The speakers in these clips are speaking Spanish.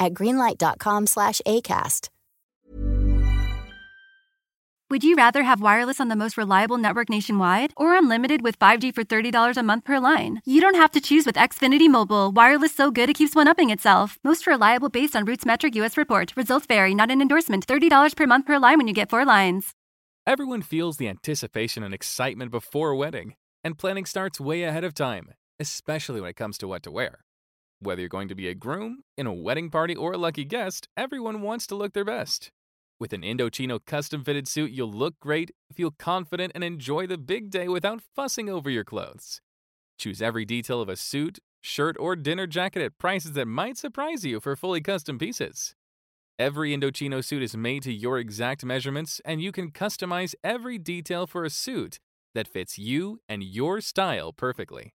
at greenlight.com slash ACAST. Would you rather have wireless on the most reliable network nationwide or unlimited with 5G for $30 a month per line? You don't have to choose with Xfinity Mobile. Wireless so good it keeps one upping itself. Most reliable based on Roots Metric US report. Results vary, not an endorsement. $30 per month per line when you get four lines. Everyone feels the anticipation and excitement before a wedding, and planning starts way ahead of time, especially when it comes to what to wear. Whether you're going to be a groom, in a wedding party, or a lucky guest, everyone wants to look their best. With an Indochino custom fitted suit, you'll look great, feel confident, and enjoy the big day without fussing over your clothes. Choose every detail of a suit, shirt, or dinner jacket at prices that might surprise you for fully custom pieces. Every Indochino suit is made to your exact measurements, and you can customize every detail for a suit that fits you and your style perfectly.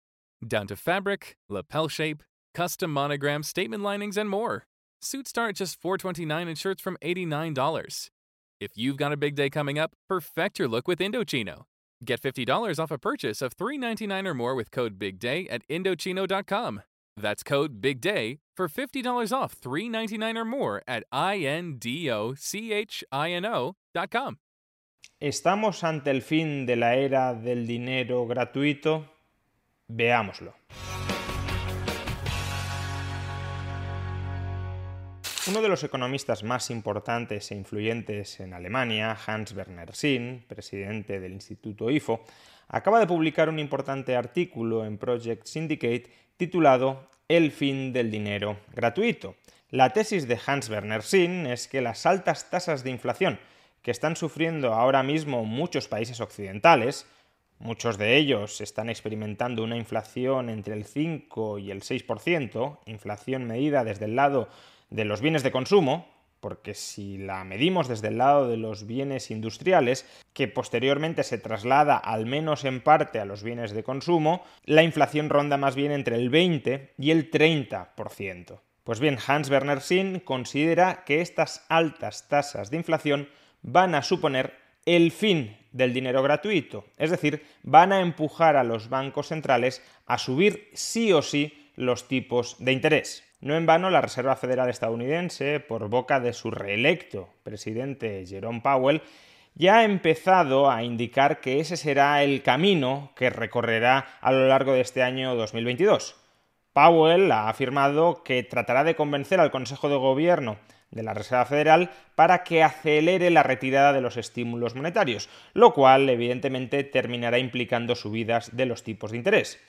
Down to fabric, lapel shape, custom monogram, statement linings, and more. Suits start at just 429 and shirts from $89. If you've got a big day coming up, perfect your look with Indochino. Get $50 off a purchase of 399 or more with code BIGDAY at Indochino.com. That's code BIGDAY for $50 off 399 or more at INDOCHINO.com. ¿Estamos ante el fin de la era del dinero gratuito? Veámoslo. Uno de los economistas más importantes e influyentes en Alemania, Hans Werner Sinn, presidente del Instituto IFO, acaba de publicar un importante artículo en Project Syndicate titulado El fin del dinero gratuito. La tesis de Hans Werner Sinn es que las altas tasas de inflación que están sufriendo ahora mismo muchos países occidentales, muchos de ellos están experimentando una inflación entre el 5 y el 6%, inflación medida desde el lado de los bienes de consumo, porque si la medimos desde el lado de los bienes industriales, que posteriormente se traslada al menos en parte a los bienes de consumo, la inflación ronda más bien entre el 20 y el 30%. Pues bien, Hans Werner Sinn considera que estas altas tasas de inflación van a suponer el fin del dinero gratuito, es decir, van a empujar a los bancos centrales a subir sí o sí los tipos de interés. No en vano, la Reserva Federal estadounidense, por boca de su reelecto presidente Jerome Powell, ya ha empezado a indicar que ese será el camino que recorrerá a lo largo de este año 2022. Powell ha afirmado que tratará de convencer al Consejo de Gobierno de la Reserva Federal para que acelere la retirada de los estímulos monetarios, lo cual evidentemente terminará implicando subidas de los tipos de interés.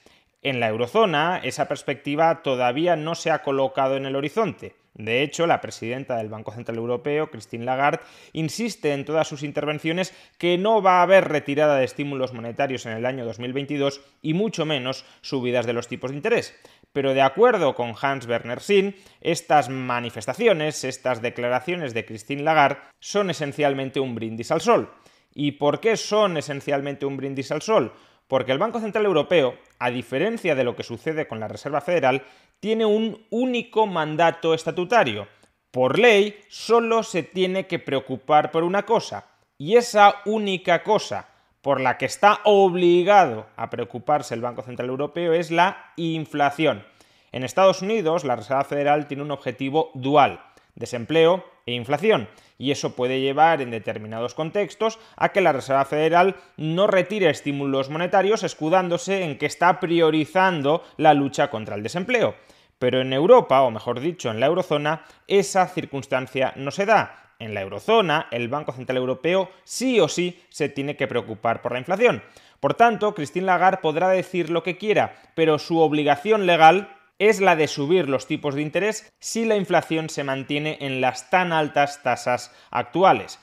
En la eurozona, esa perspectiva todavía no se ha colocado en el horizonte. De hecho, la presidenta del Banco Central Europeo, Christine Lagarde, insiste en todas sus intervenciones que no va a haber retirada de estímulos monetarios en el año 2022 y mucho menos subidas de los tipos de interés. Pero de acuerdo con Hans Werner Sinn, estas manifestaciones, estas declaraciones de Christine Lagarde son esencialmente un brindis al sol. ¿Y por qué son esencialmente un brindis al sol? Porque el Banco Central Europeo, a diferencia de lo que sucede con la Reserva Federal, tiene un único mandato estatutario. Por ley, solo se tiene que preocupar por una cosa, y esa única cosa por la que está obligado a preocuparse el Banco Central Europeo es la inflación. En Estados Unidos, la Reserva Federal tiene un objetivo dual, desempleo e inflación, y eso puede llevar en determinados contextos a que la Reserva Federal no retire estímulos monetarios escudándose en que está priorizando la lucha contra el desempleo. Pero en Europa, o mejor dicho, en la eurozona, esa circunstancia no se da. En la eurozona, el Banco Central Europeo sí o sí se tiene que preocupar por la inflación. Por tanto, Christine Lagarde podrá decir lo que quiera, pero su obligación legal es la de subir los tipos de interés si la inflación se mantiene en las tan altas tasas actuales.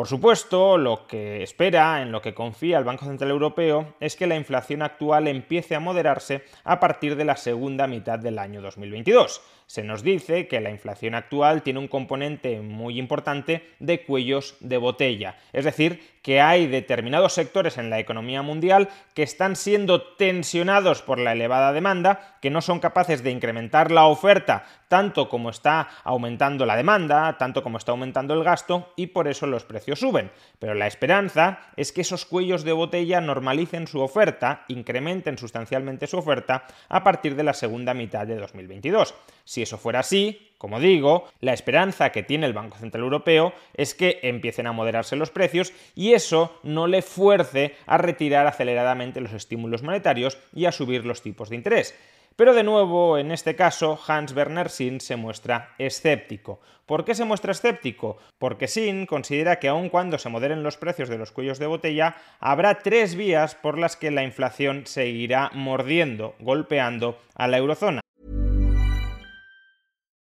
Por supuesto, lo que espera, en lo que confía el Banco Central Europeo, es que la inflación actual empiece a moderarse a partir de la segunda mitad del año 2022 se nos dice que la inflación actual tiene un componente muy importante de cuellos de botella, es decir, que hay determinados sectores en la economía mundial que están siendo tensionados por la elevada demanda, que no son capaces de incrementar la oferta tanto como está aumentando la demanda, tanto como está aumentando el gasto y por eso los precios suben. Pero la esperanza es que esos cuellos de botella normalicen su oferta, incrementen sustancialmente su oferta a partir de la segunda mitad de 2022. Si eso fuera así, como digo, la esperanza que tiene el Banco Central Europeo es que empiecen a moderarse los precios y eso no le fuerce a retirar aceleradamente los estímulos monetarios y a subir los tipos de interés. Pero de nuevo, en este caso, Hans Werner Sinn se muestra escéptico. ¿Por qué se muestra escéptico? Porque Sinn considera que aun cuando se moderen los precios de los cuellos de botella, habrá tres vías por las que la inflación seguirá mordiendo, golpeando a la eurozona.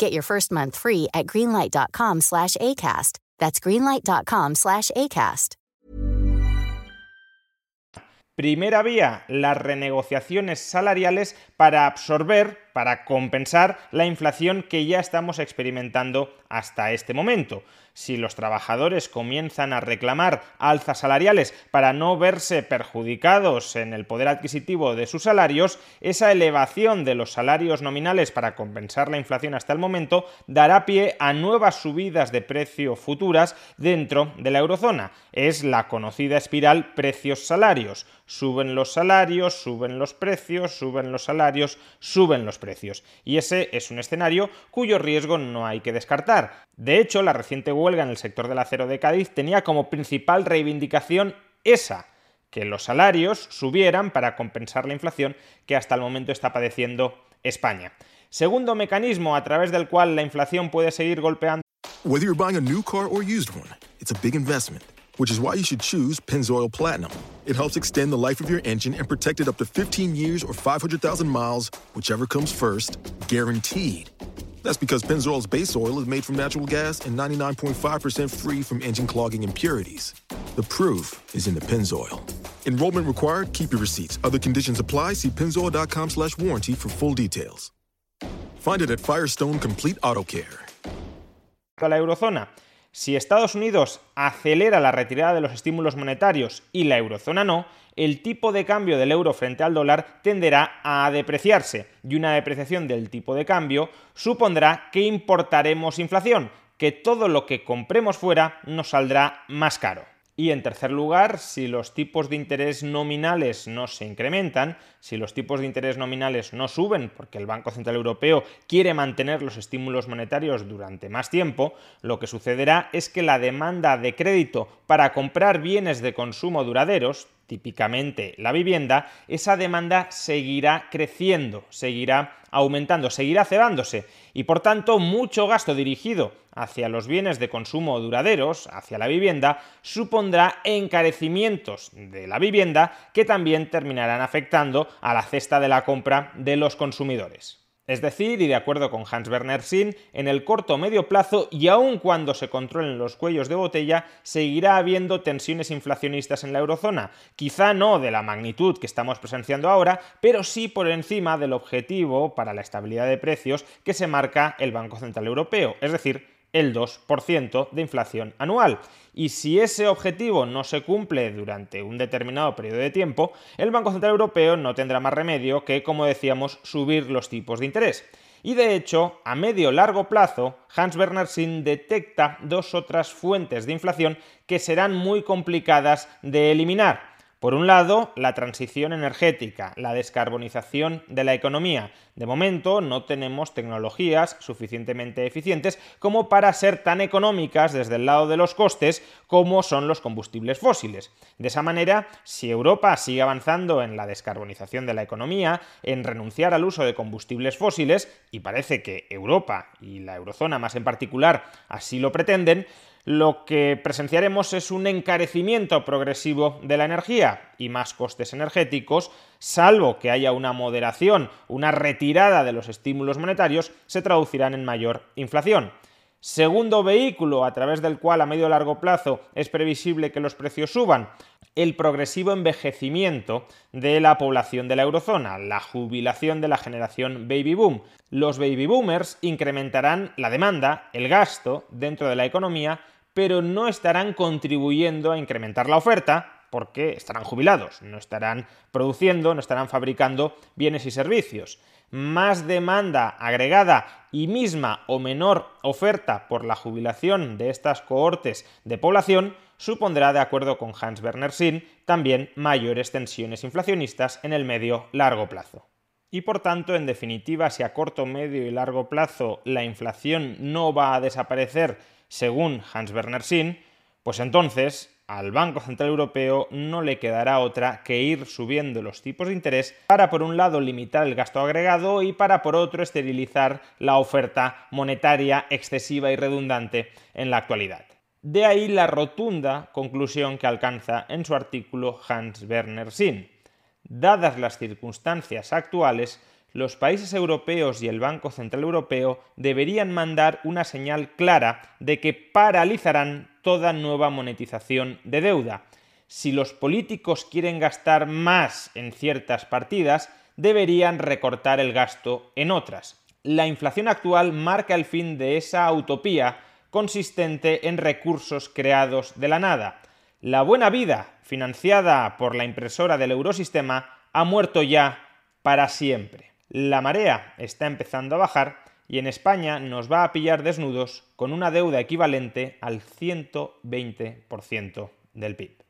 Get your first month free at greenlight.com slash ACAST. That's greenlight.com slash ACAST. Primera vía, las renegociaciones salariales para absorber, para compensar la inflación que ya estamos experimentando hasta este momento si los trabajadores comienzan a reclamar alzas salariales para no verse perjudicados en el poder adquisitivo de sus salarios, esa elevación de los salarios nominales para compensar la inflación hasta el momento dará pie a nuevas subidas de precio futuras dentro de la eurozona. Es la conocida espiral precios-salarios. Suben los salarios, suben los precios, suben los salarios, suben los precios. Y ese es un escenario cuyo riesgo no hay que descartar. De hecho, la reciente huelga en el sector del acero de Cádiz tenía como principal reivindicación esa, que los salarios subieran para compensar la inflación que hasta el momento está padeciendo España. Segundo mecanismo a través del cual la inflación puede seguir golpeando. Whether you're buying a new car or used one, it's a big investment, which is why you should choose Pennzoil Platinum. It helps extend the life of your engine and protect it up to 15 years or 500,000 miles, whichever comes first, guaranteed. That's because Pennzoil's base oil is made from natural gas and 99.5% free from engine clogging impurities. The proof is in the Pennzoil. Enrollment required. Keep your receipts. Other conditions apply. See pennzoil.com slash warranty for full details. Find it at Firestone Complete Auto Care. La eurozona. Si Estados Unidos acelera la retirada de los estímulos monetarios y la eurozona no, el tipo de cambio del euro frente al dólar tenderá a depreciarse y una depreciación del tipo de cambio supondrá que importaremos inflación, que todo lo que compremos fuera nos saldrá más caro. Y en tercer lugar, si los tipos de interés nominales no se incrementan, si los tipos de interés nominales no suben porque el Banco Central Europeo quiere mantener los estímulos monetarios durante más tiempo, lo que sucederá es que la demanda de crédito para comprar bienes de consumo duraderos, típicamente la vivienda, esa demanda seguirá creciendo, seguirá aumentando, seguirá cebándose y por tanto mucho gasto dirigido hacia los bienes de consumo duraderos, hacia la vivienda, supondrá encarecimientos de la vivienda que también terminarán afectando a la cesta de la compra de los consumidores. Es decir, y de acuerdo con Hans Werner Sinn, en el corto o medio plazo y aun cuando se controlen los cuellos de botella, seguirá habiendo tensiones inflacionistas en la eurozona. Quizá no de la magnitud que estamos presenciando ahora, pero sí por encima del objetivo para la estabilidad de precios que se marca el Banco Central Europeo, es decir, el 2% de inflación anual. Y si ese objetivo no se cumple durante un determinado periodo de tiempo, el Banco Central Europeo no tendrá más remedio que, como decíamos, subir los tipos de interés. Y de hecho, a medio largo plazo, Hans Werner Sinn detecta dos otras fuentes de inflación que serán muy complicadas de eliminar. Por un lado, la transición energética, la descarbonización de la economía. De momento no tenemos tecnologías suficientemente eficientes como para ser tan económicas desde el lado de los costes como son los combustibles fósiles. De esa manera, si Europa sigue avanzando en la descarbonización de la economía, en renunciar al uso de combustibles fósiles, y parece que Europa y la eurozona más en particular así lo pretenden, lo que presenciaremos es un encarecimiento progresivo de la energía y más costes energéticos, salvo que haya una moderación, una retirada de los estímulos monetarios, se traducirán en mayor inflación. Segundo vehículo a través del cual a medio y largo plazo es previsible que los precios suban, el progresivo envejecimiento de la población de la eurozona, la jubilación de la generación baby boom. Los baby boomers incrementarán la demanda, el gasto dentro de la economía, pero no estarán contribuyendo a incrementar la oferta porque estarán jubilados, no estarán produciendo, no estarán fabricando bienes y servicios más demanda agregada y misma o menor oferta por la jubilación de estas cohortes de población supondrá, de acuerdo con Hans Werner Sinn, también mayores tensiones inflacionistas en el medio largo plazo. Y por tanto, en definitiva, si a corto, medio y largo plazo la inflación no va a desaparecer según Hans Werner Sinn, pues entonces al Banco Central Europeo no le quedará otra que ir subiendo los tipos de interés para por un lado limitar el gasto agregado y para por otro esterilizar la oferta monetaria excesiva y redundante en la actualidad. De ahí la rotunda conclusión que alcanza en su artículo Hans Werner Sinn. Dadas las circunstancias actuales, los países europeos y el Banco Central Europeo deberían mandar una señal clara de que paralizarán toda nueva monetización de deuda. Si los políticos quieren gastar más en ciertas partidas, deberían recortar el gasto en otras. La inflación actual marca el fin de esa utopía consistente en recursos creados de la nada. La buena vida, financiada por la impresora del eurosistema, ha muerto ya para siempre. La marea está empezando a bajar y en España nos va a pillar desnudos con una deuda equivalente al 120% del PIB.